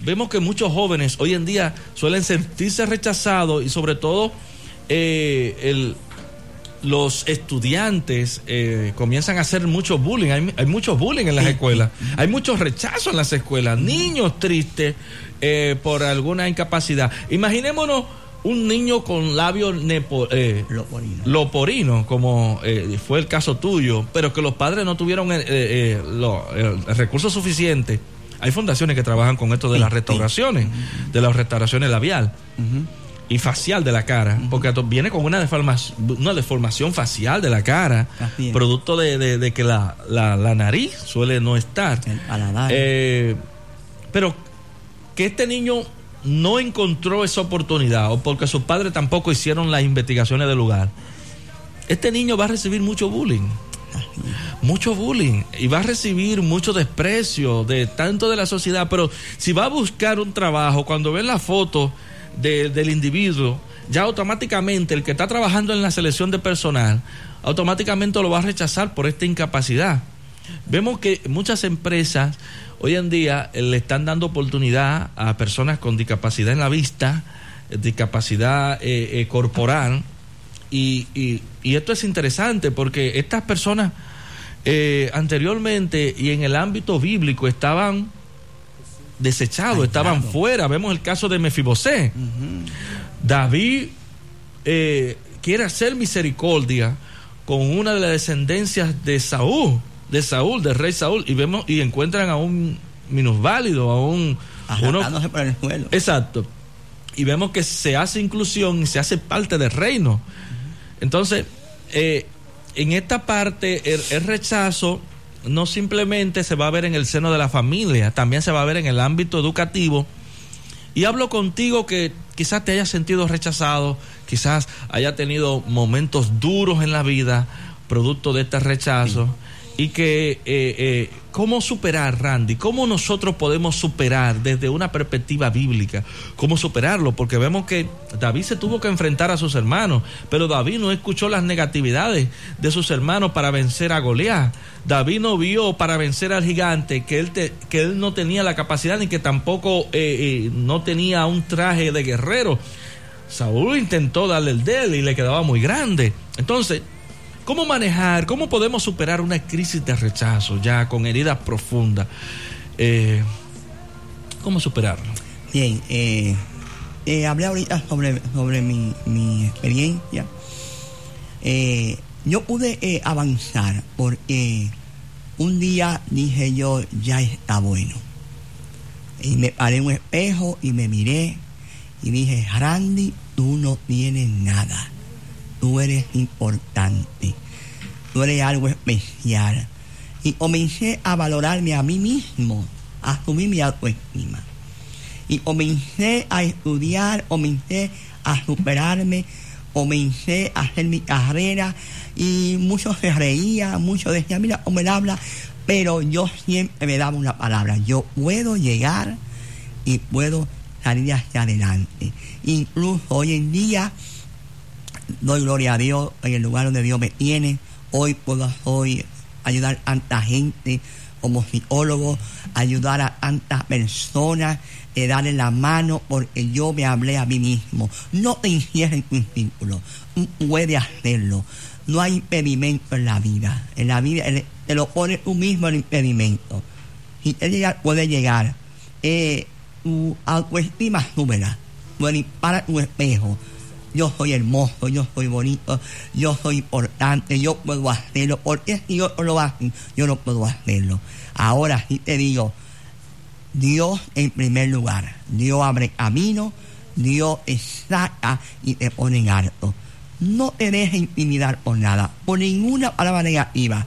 [SPEAKER 3] vemos que muchos jóvenes hoy en día suelen sentirse rechazados y sobre todo eh, el, los estudiantes eh, comienzan a hacer mucho bullying. Hay, hay mucho bullying en las escuelas. Hay mucho rechazo en las escuelas. Niños tristes eh, por alguna incapacidad. Imaginémonos un niño con labios eh,
[SPEAKER 5] Loporino.
[SPEAKER 3] loporino, como eh, fue el caso tuyo, pero que los padres no tuvieron eh, eh, lo- el, recurso suficiente. Hay fundaciones que trabajan con esto de las restauraciones, de las restauraciones labial y facial de la cara, porque viene con una, deformación, una deformación facial de la cara, producto de, de- de que la, la- la nariz suele no estar.
[SPEAKER 5] El paladar.
[SPEAKER 3] Eh, pero que este niño no encontró esa oportunidad o porque sus padres tampoco hicieron las investigaciones del lugar, este niño va a recibir mucho bullying. Mucho bullying y va a recibir mucho desprecio de tanto de la sociedad, pero si va a buscar un trabajo, cuando ve la foto de- del individuo, ya automáticamente el que está trabajando en la selección de personal, automáticamente lo va a rechazar por esta incapacidad. Vemos que muchas empresas hoy en día eh, le están dando oportunidad a personas con discapacidad en la vista, eh, discapacidad eh, eh, corporal, y, y- y esto es interesante porque estas personas eh, anteriormente y en el ámbito bíblico estaban desechados, estaban fuera. Vemos el caso de Mefibosé. David quiere hacer misericordia con una de las descendencias de Saúl, de Saúl, del rey Saúl, y vemos y encuentran a un minusválido, a un uno,
[SPEAKER 5] por el suelo.
[SPEAKER 3] Exacto. Y vemos que se hace inclusión y se hace parte del reino. Entonces, eh, en esta parte, el, rechazo no simplemente se va a ver en el seno de la familia, también se va a ver en el ámbito educativo. Y hablo contigo que quizás te hayas sentido rechazado, quizás haya tenido momentos duros en la vida, producto de este rechazo y que eh, eh, cómo superar, Randy, cómo nosotros podemos superar desde una perspectiva bíblica, cómo superarlo, porque vemos que David se tuvo que enfrentar a sus hermanos, pero David no escuchó las negatividades de sus hermanos para vencer a Goliat. David no vio para vencer al gigante que él, que él no tenía la capacidad ni que tampoco eh, no tenía un traje de guerrero. Saúl intentó darle el de y le quedaba muy grande. Entonces, ¿Cómo manejar, cómo podemos superar una crisis de rechazo ya con heridas profundas? Eh, ¿Cómo superarlo?
[SPEAKER 5] Bien, eh, eh, hablé ahorita sobre, sobre mi, experiencia. yo pude avanzar porque un día dije yo, ya está bueno. Y me paré un espejo y me miré y dije, Randy, tú no tienes nada tú eres importante, tú eres algo especial. Y comencé a valorarme a mí mismo, a asumir mi autoestima. Y comencé a estudiar, comencé a superarme, comencé a hacer mi carrera y muchos se reían, muchos decían, mira cómo él habla, pero yo siempre me daba una palabra, yo puedo llegar y puedo salir hacia adelante. Incluso hoy en día doy gloria a Dios en el lugar donde Dios me tiene. Hoy puedo hoy ayudar a tanta gente como psicólogo, ayudar a tantas personas, eh, darle la mano porque yo me hablé a mí mismo. No te encierres en tu círculo, puede hacerlo. No hay impedimento en la vida. En la vida te lo pones tú mismo el impedimento. Si te llega, puede llegar. Eh, tu autoestima súbela. para tu espejo yo soy hermoso, yo soy bonito, yo soy importante, yo puedo hacerlo, porque si yo lo hacen, yo no puedo hacerlo. Ahora sí te digo, Dios en primer lugar, Dios abre camino, Dios saca y te pone en alto. No te dejes intimidar por nada, por ninguna palabra negativa.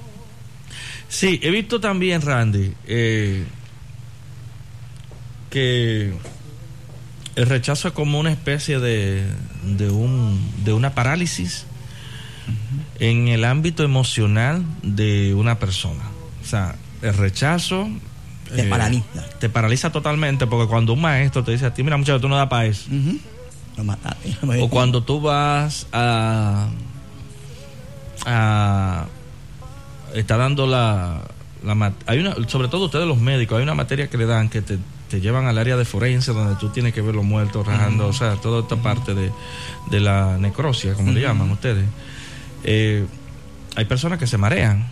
[SPEAKER 3] Sí, he visto también, Randy, eh, que el rechazo es como una especie de, de, un, de una parálisis en el ámbito emocional de una persona. O sea, el rechazo...
[SPEAKER 5] Te eh, paraliza.
[SPEAKER 3] Te paraliza totalmente porque cuando un maestro te dice a ti, mira muchacho, tú no das para eso. O cuando tú vas a... a está dando la, la hay una sobre todo ustedes los médicos hay una materia que le dan que te te llevan al área de forense donde tú tienes que ver los muertos rajando, o sea, toda esta parte de, la necrosia, como le llaman ustedes. Eh, hay personas que se marean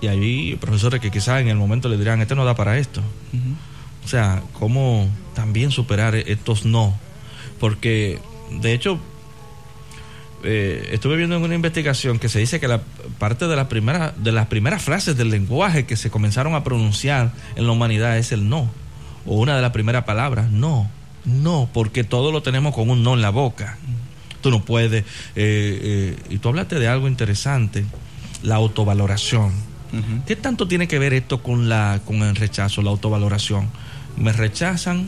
[SPEAKER 3] y hay profesores que quizás en el momento le dirán, este no da para esto. O sea, ¿cómo también superar estos no? Porque, de hecho, eh, estuve viendo en una investigación que se dice que la parte de, la primera, de las primeras frases del lenguaje que se comenzaron a pronunciar en la humanidad es el no o una de las primeras palabras. No, no, porque todo lo tenemos con un no en la boca. Tú no puedes. Eh, eh, y tú hablaste de algo interesante, la autovaloración. ¿Qué tanto tiene que ver esto con, la, con el rechazo, la autovaloración? Me rechazan,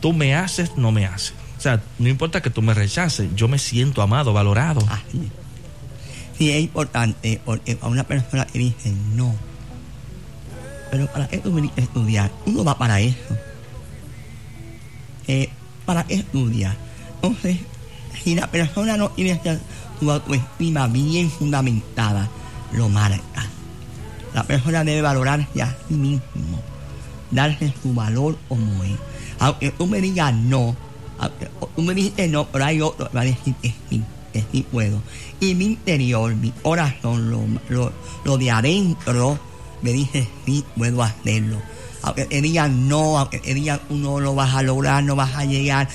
[SPEAKER 3] tú me haces, no me haces. O sea, no importa que tú me rechaces, yo me siento amado, valorado.
[SPEAKER 5] Sí, es importante, porque a una persona que dice no, pero para qué tú viniste a estudiar, uno va para eso. Eh, ¿Para qué estudiar? Entonces, si la persona no tiene su autoestima bien fundamentada, lo marca. La persona debe valorarse a sí mismo, darse su valor como es. Aunque tú me digas no, aunque tú me dices no, pero hay otro que va a decir que sí, que sí puedo. Y mi interior, mi corazón, lo, lo, lo de adentro, me dice, sí, puedo hacerlo. Aunque te digan no, aunque te digan no lo vas a lograr, no vas a llegar,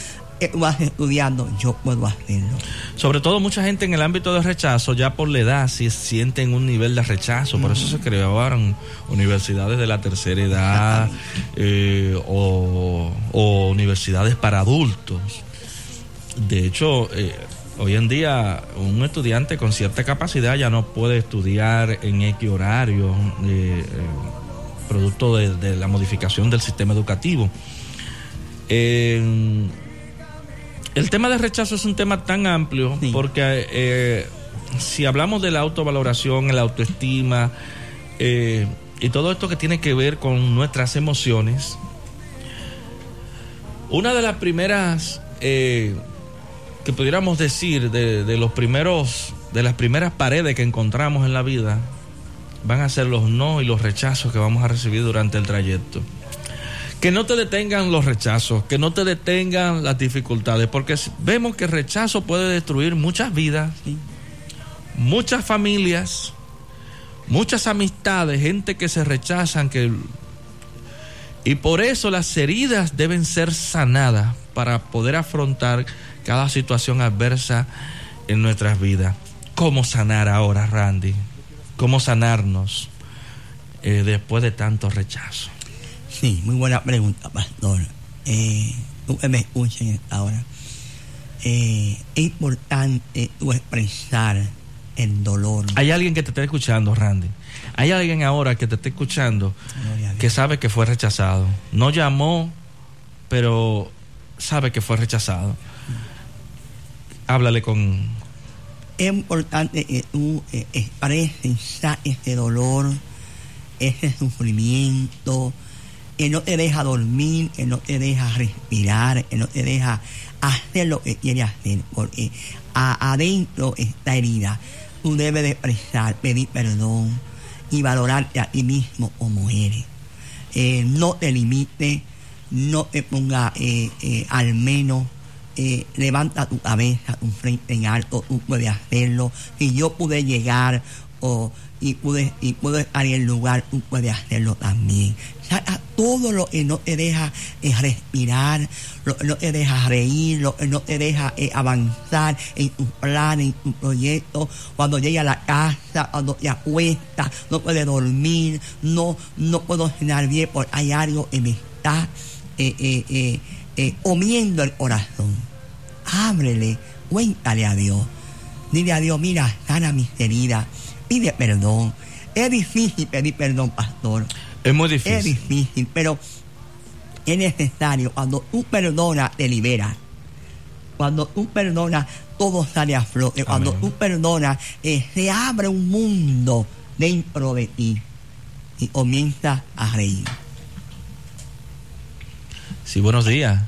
[SPEAKER 5] tú vas estudiando, yo puedo hacerlo.
[SPEAKER 3] Sobre todo mucha gente en el ámbito de rechazo, ya por la edad, si sienten un nivel de rechazo. Por eso se crearon universidades de la tercera edad eh, o, o universidades para adultos. De hecho, eh, hoy en día un estudiante con cierta capacidad ya no puede estudiar en X horario, eh, eh, producto de, de la modificación del sistema educativo. Eh, el tema de rechazo es un tema tan amplio
[SPEAKER 5] Sí.
[SPEAKER 3] porque eh, si hablamos de la autovaloración, la autoestima y todo esto que tiene que ver con nuestras emociones, una de las primeras eh, que pudiéramos decir de, de los primeros de las primeras paredes que encontramos en la vida van a ser los no y los rechazos que vamos a recibir durante el trayecto. Que no te detengan los rechazos, que no te detengan las dificultades, porque vemos que el rechazo puede destruir muchas vidas,
[SPEAKER 5] Sí.
[SPEAKER 3] muchas familias, muchas amistades, gente que se rechazan, que y por eso las heridas deben ser sanadas para poder afrontar cada situación adversa en nuestras vidas. ¿Cómo sanar ahora, Randy? ¿Cómo sanarnos eh, después de tanto rechazo?
[SPEAKER 5] Sí, muy buena pregunta, pastor. Eh, me escuchen ahora. Eh, es importante tú expresar el dolor.
[SPEAKER 3] Hay alguien que te está escuchando, Randy. Hay alguien ahora que te está escuchando que sabe que fue rechazado. No llamó, pero sabe que fue rechazado. Háblale con...
[SPEAKER 5] Es importante que tú expreses ese dolor, ese sufrimiento, que no te deja dormir, que no te deja respirar, que no te deja hacer lo que quieres hacer, porque a- adentro está herida. Tú debes de expresar, pedir perdón y valorarte a ti mismo como eres. Eh, no te limites, no te ponga eh, eh, al menos eh, levanta tu cabeza, tu frente en alto, tú puedes hacerlo. Si yo pude llegar o, y, pude, y pude estar en el lugar, tú puedes hacerlo también. Saca todo lo que no te deja respirar, lo que no te deja reír, lo que no te deja eh, avanzar en tus planes, en tu proyecto. Cuando llega a la casa, cuando te acuestas, no puedes dormir, no, no puedo cenar bien porque hay algo que me está eh, eh, eh, eh, comiendo el corazón. Ábrele, cuéntale a Dios. Dile a Dios, mira, sana mis heridas, pide perdón. Es difícil pedir perdón, pastor.
[SPEAKER 3] Es muy
[SPEAKER 5] Es
[SPEAKER 3] difícil.
[SPEAKER 5] difícil, pero es necesario. Cuando tú perdonas, te liberas. Cuando tú perdonas, todo sale a flote. Cuando
[SPEAKER 3] Amén.
[SPEAKER 5] tú perdonas, eh, se abre un mundo dentro de ti y comienza a reír.
[SPEAKER 3] Sí, buenos días.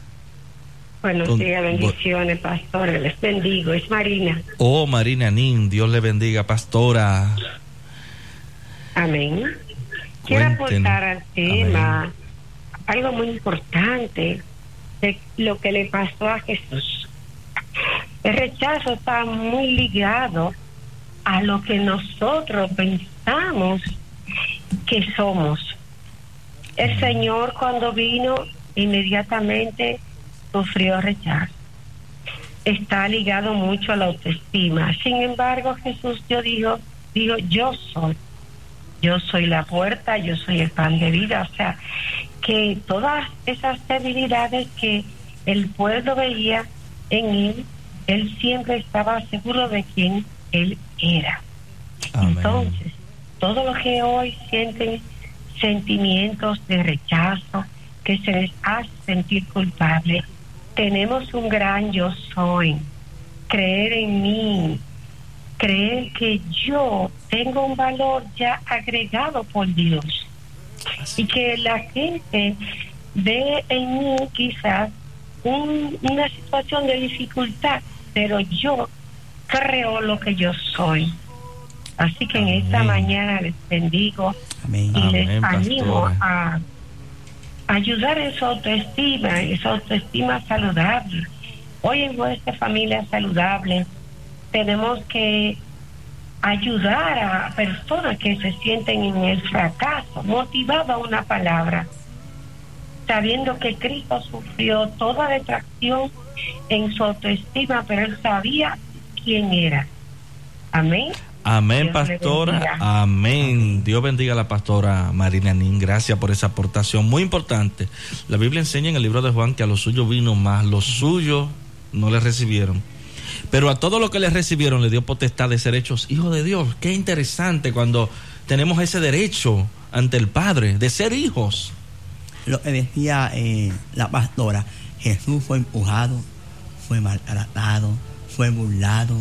[SPEAKER 7] Buenos días, bendiciones, pastores. Les bendigo. Es Marina.
[SPEAKER 3] Oh, Marina Nin, Dios le bendiga, pastora.
[SPEAKER 7] Amén. Quiero aportar al tema algo muy importante de lo que le pasó a Jesús. El rechazo está muy ligado a lo que nosotros pensamos que somos. El Señor cuando vino inmediatamente sufrió rechazo. Está ligado mucho a la autoestima. Sin embargo, Jesús yo digo, digo, yo soy. Yo soy la puerta, yo soy el pan de vida. O sea, que todas esas debilidades que el pueblo veía en él, él siempre estaba seguro de quién él era.
[SPEAKER 3] Amén.
[SPEAKER 7] Entonces, todo lo que hoy sienten sentimientos de rechazo, que se les hace sentir culpable, tenemos un gran yo soy. Creer en mí, creer que yo tengo un valor ya agregado por Dios y que la gente ve en mí quizás un- una situación de dificultad, pero yo creo lo que yo soy. Así que en esta mañana les bendigo
[SPEAKER 5] Amén.
[SPEAKER 7] y les
[SPEAKER 3] Amén,
[SPEAKER 7] animo
[SPEAKER 3] pastora.
[SPEAKER 7] a ayudar en su autoestima, esa autoestima saludable. Hoy en nuestra familia saludable tenemos que ayudar a personas que se sienten en el fracaso, motivada a una palabra, sabiendo que Cristo sufrió toda detracción en su autoestima, pero él sabía quién era. Amén.
[SPEAKER 3] Amén,
[SPEAKER 7] Dios
[SPEAKER 3] pastora. Amén. Dios bendiga a la pastora Marina Nin. Gracias por esa aportación muy importante. La Biblia enseña en el libro de Juan que a los suyos vino más, los suyos no le recibieron. Pero a todos los que le recibieron le dio potestad de ser hechos hijos de Dios. Qué interesante cuando tenemos ese derecho ante el Padre de ser hijos.
[SPEAKER 5] Lo que decía eh, la pastora, Jesús fue empujado, fue maltratado, fue burlado,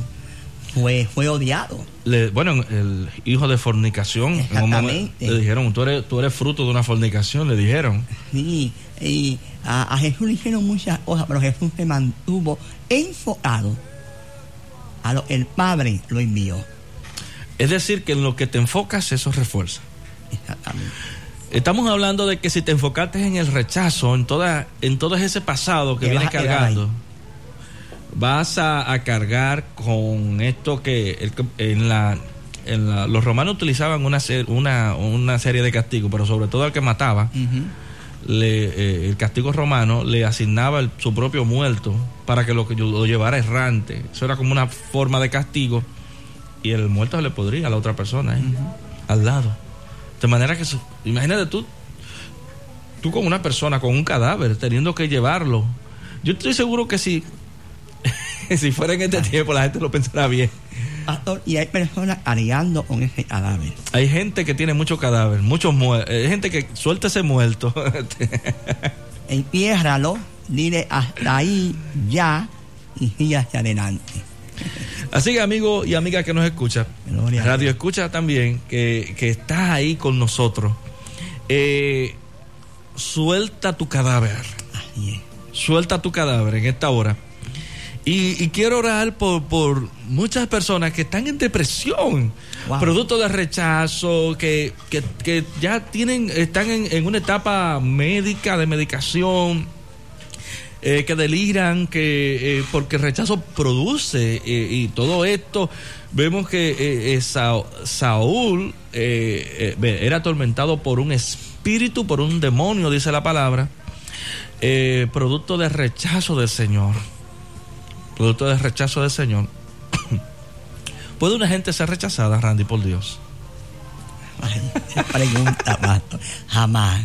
[SPEAKER 5] fue, fue odiado.
[SPEAKER 3] Le- bueno, el hijo de fornicación, en un momento,
[SPEAKER 5] Exactamente.
[SPEAKER 3] le dijeron, tú eres, tú eres fruto de una fornicación, le dijeron.
[SPEAKER 5] Sí, y a, a Jesús le hicieron muchas cosas, pero Jesús se mantuvo enfocado a lo que el Padre lo envió.
[SPEAKER 3] Es decir, que en lo que te enfocas, eso refuerza.
[SPEAKER 5] Exactamente.
[SPEAKER 3] Estamos hablando de que si te enfocaste en el rechazo, en toda, en todo ese pasado que
[SPEAKER 5] Te
[SPEAKER 3] viene cargando, vas a, a cargar con esto que el- en la, en la- los romanos utilizaban una, una, una serie de castigos, pero sobre todo al que mataba, le, eh, el castigo romano le asignaba el- su propio muerto para que lo, que lo llevara errante. Eso era como una forma de castigo y el muerto se le podría a la otra persona, ¿eh? al lado. De manera que, imagínate tú, tú con una persona, con un cadáver, teniendo que llevarlo. Yo estoy seguro que si, <laughs> si fuera en este tiempo la gente lo pensará bien.
[SPEAKER 5] Pastor, y hay personas cargando con ese cadáver.
[SPEAKER 3] Hay gente que tiene mucho cadáver, muchos muertos, hay gente que suelta ese muerto. <laughs>
[SPEAKER 5] Entiérralo, dile hasta ahí ya y sigue hacia adelante. <laughs>
[SPEAKER 3] Así que amigo y amiga que nos escucha,
[SPEAKER 5] Gloria a
[SPEAKER 3] radio escucha también, que, que estás ahí con nosotros. Eh, suelta tu cadáver, suelta tu cadáver en esta hora. Y, y quiero orar por, por muchas personas que están en depresión,
[SPEAKER 5] Wow.
[SPEAKER 3] producto de rechazo, que, que, que ya tienen, están en, en una etapa médica, de medicación, eh, que deliran, que eh, porque el rechazo produce eh, y todo esto. Vemos que Sa- Saúl era atormentado por un espíritu, por un demonio, dice la palabra, producto de rechazo del Señor. Producto de rechazo del Señor. <coughs> ¿Puede una gente ser rechazada, Randy, por Dios?
[SPEAKER 5] Pregunta, pastor. Jamás.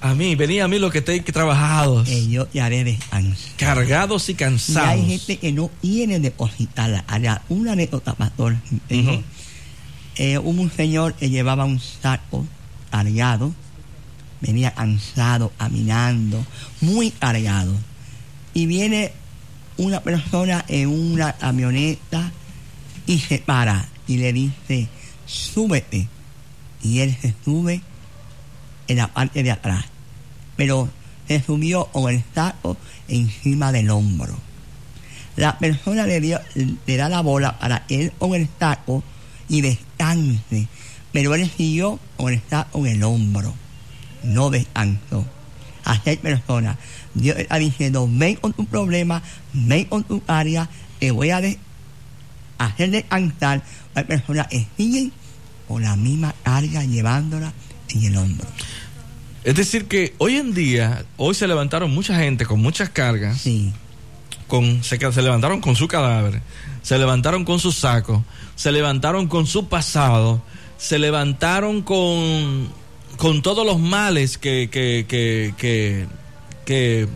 [SPEAKER 3] A mí, venía a mí los que estén trabajados,
[SPEAKER 5] y yo te haré descansar.
[SPEAKER 3] cargados y
[SPEAKER 5] Y
[SPEAKER 3] cansados.
[SPEAKER 5] hay gente que no quiere depositarla. Hará una anécdota, pastor.
[SPEAKER 3] Ujú.
[SPEAKER 5] eh, hubo un señor que llevaba un saco cargado, venía cansado, caminando, muy cargado. Y viene una persona en una camioneta y se para y le dice, súbete. Y él se sube en la parte de atrás. Pero se subió con el saco encima del hombro. La persona le, dio- le da la bola para él con el saco y descanse. Pero él siguió con el saco en el hombro. No descansó. Así hay personas. Dios está diciendo, ven con tu problema, ven con tu área, te voy a de- hacer descansar. Hay personas que siguen con la misma carga llevándola en el hombro.
[SPEAKER 3] Es decir, que hoy en día, hoy se levantaron mucha gente con muchas cargas,
[SPEAKER 5] Sí,
[SPEAKER 3] con, se, se levantaron con su cadáver, se levantaron con su saco, se levantaron con su pasado, se levantaron con, con todos los males que, que, que, que,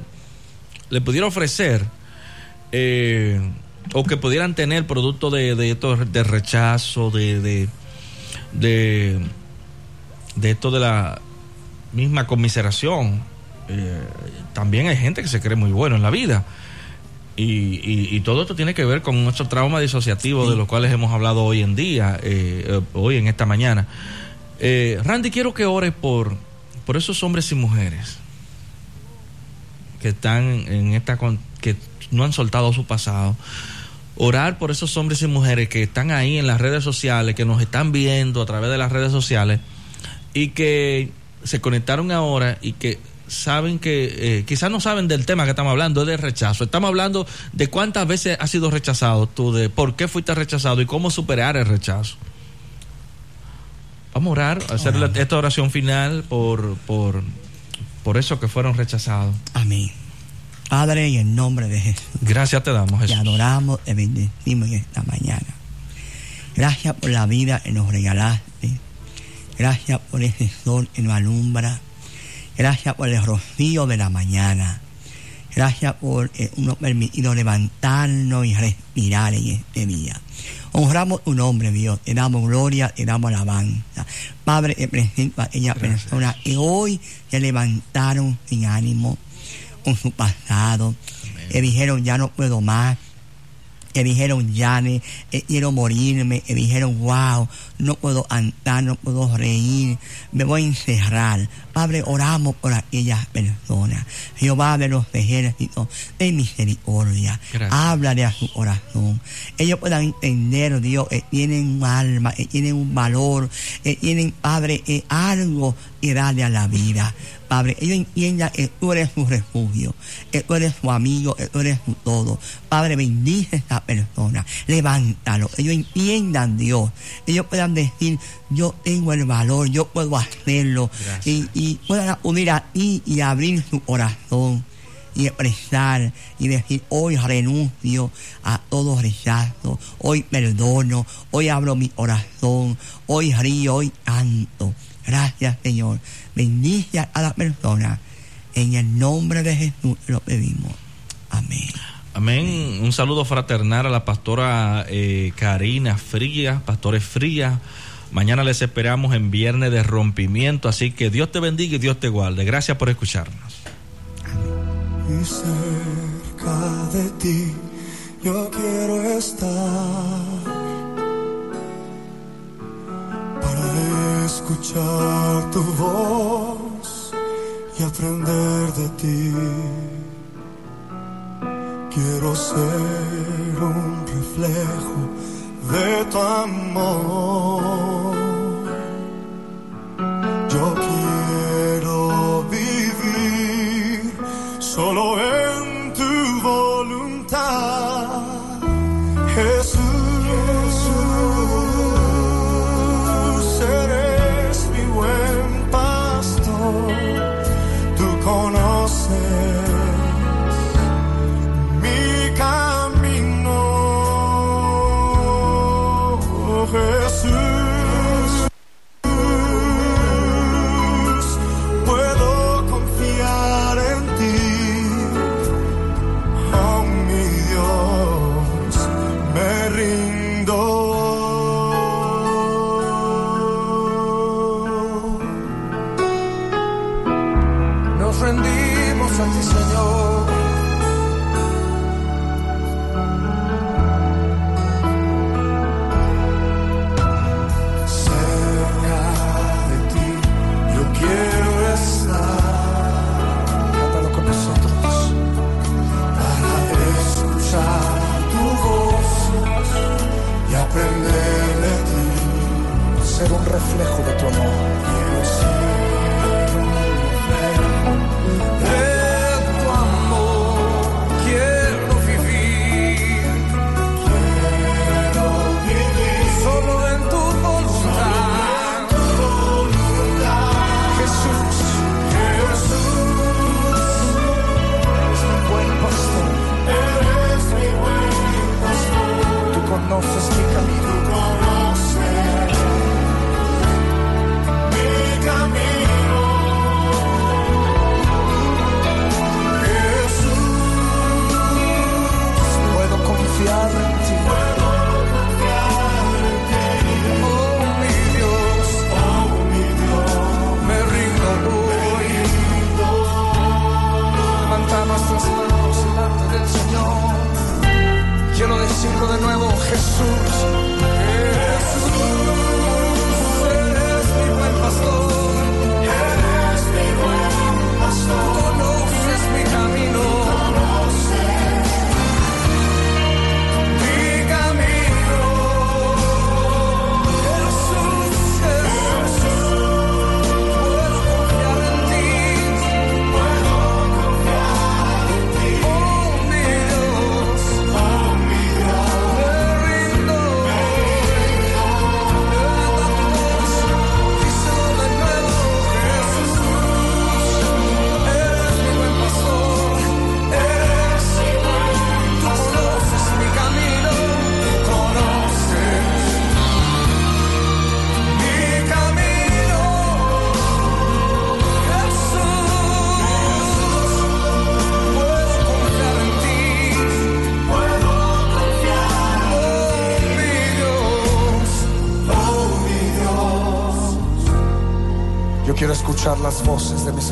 [SPEAKER 3] le pudiera ofrecer eh, o que pudieran tener producto de, de, esto, de rechazo, de, de, de, de esto de la misma conmiseración. Eh, también hay gente que se cree muy bueno en la vida. Y, y- y todo esto tiene que ver con nuestro trauma disociativo de los cuales hemos hablado hoy en día, eh, eh, hoy en esta mañana. Eh, Randy, quiero que ores por, por esos hombres y mujeres que están en esta que no han soltado su pasado. Orar por esos hombres y mujeres que están ahí en las redes sociales, que nos están viendo a través de las redes sociales y que se conectaron ahora y que saben que eh, quizás no saben del tema que estamos hablando, es de rechazo. Estamos hablando de cuántas veces has sido rechazado tú, de por qué fuiste rechazado y cómo superar el rechazo. Vamos a orar, a hacer la- esta oración final por, por, por eso que fueron rechazados.
[SPEAKER 5] amén. Padre, en el nombre de Jesús.
[SPEAKER 3] Gracias te damos,
[SPEAKER 5] Te
[SPEAKER 3] Jesús.
[SPEAKER 5] adoramos, te bendecimos en esta mañana. Gracias por la vida que nos regalaste. Gracias por ese sol que nos alumbra. Gracias por el rocío de la mañana. Gracias por eh, nos permitido levantarnos y respirar en este día. Honramos tu nombre, Dios. Te damos gloria, te damos alabanza. Padre, te presento a aquellas personas que hoy se levantaron sin ánimo con su pasado. Que dijeron, ya no puedo más que dijeron, Yane, eh, quiero morirme, que dijeron, wow, no puedo andar, no puedo reír, me voy a encerrar. Padre, oramos por aquellas personas. Jehová de los ejércitos, de misericordia,
[SPEAKER 3] Gracias.
[SPEAKER 5] háblale a su corazón. Ellos puedan entender, Dios, que tienen un alma, que tienen un valor, que tienen, Padre, eh, algo que darle a la vida. Padre, ellos entiendan que tú eres su refugio, que tú eres su amigo, que tú eres su todo. Padre, bendice a esta persona, levántalo. Ellos entiendan, Dios. Ellos puedan decir, yo tengo el valor, yo puedo hacerlo. Y puedan acudir a ti y abrir su corazón y expresar y decir hoy renuncio a todo rechazo, hoy perdono, hoy abro mi corazón, hoy río, hoy canto. Gracias Señor. Bendice a cada persona. En el nombre de Jesús lo pedimos. Amén.
[SPEAKER 3] Amén. Un saludo fraternal a la pastora eh, Karina Frías, pastores Frías. Mañana les esperamos en Viernes de Rompimiento, así que Dios te bendiga y Dios te guarde. Gracias por escucharnos.
[SPEAKER 4] y cerca de ti yo quiero estar para escuchar tu voz y aprender de ti. Quiero ser un reflejo de tu amor.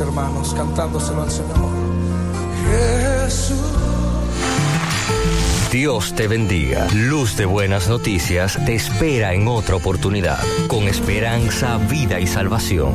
[SPEAKER 8] Hermanos cantándoselo al Señor. Jesús.
[SPEAKER 9] Dios te bendiga. Luz de Buenas Noticias te espera en otra oportunidad, con esperanza, vida y salvación.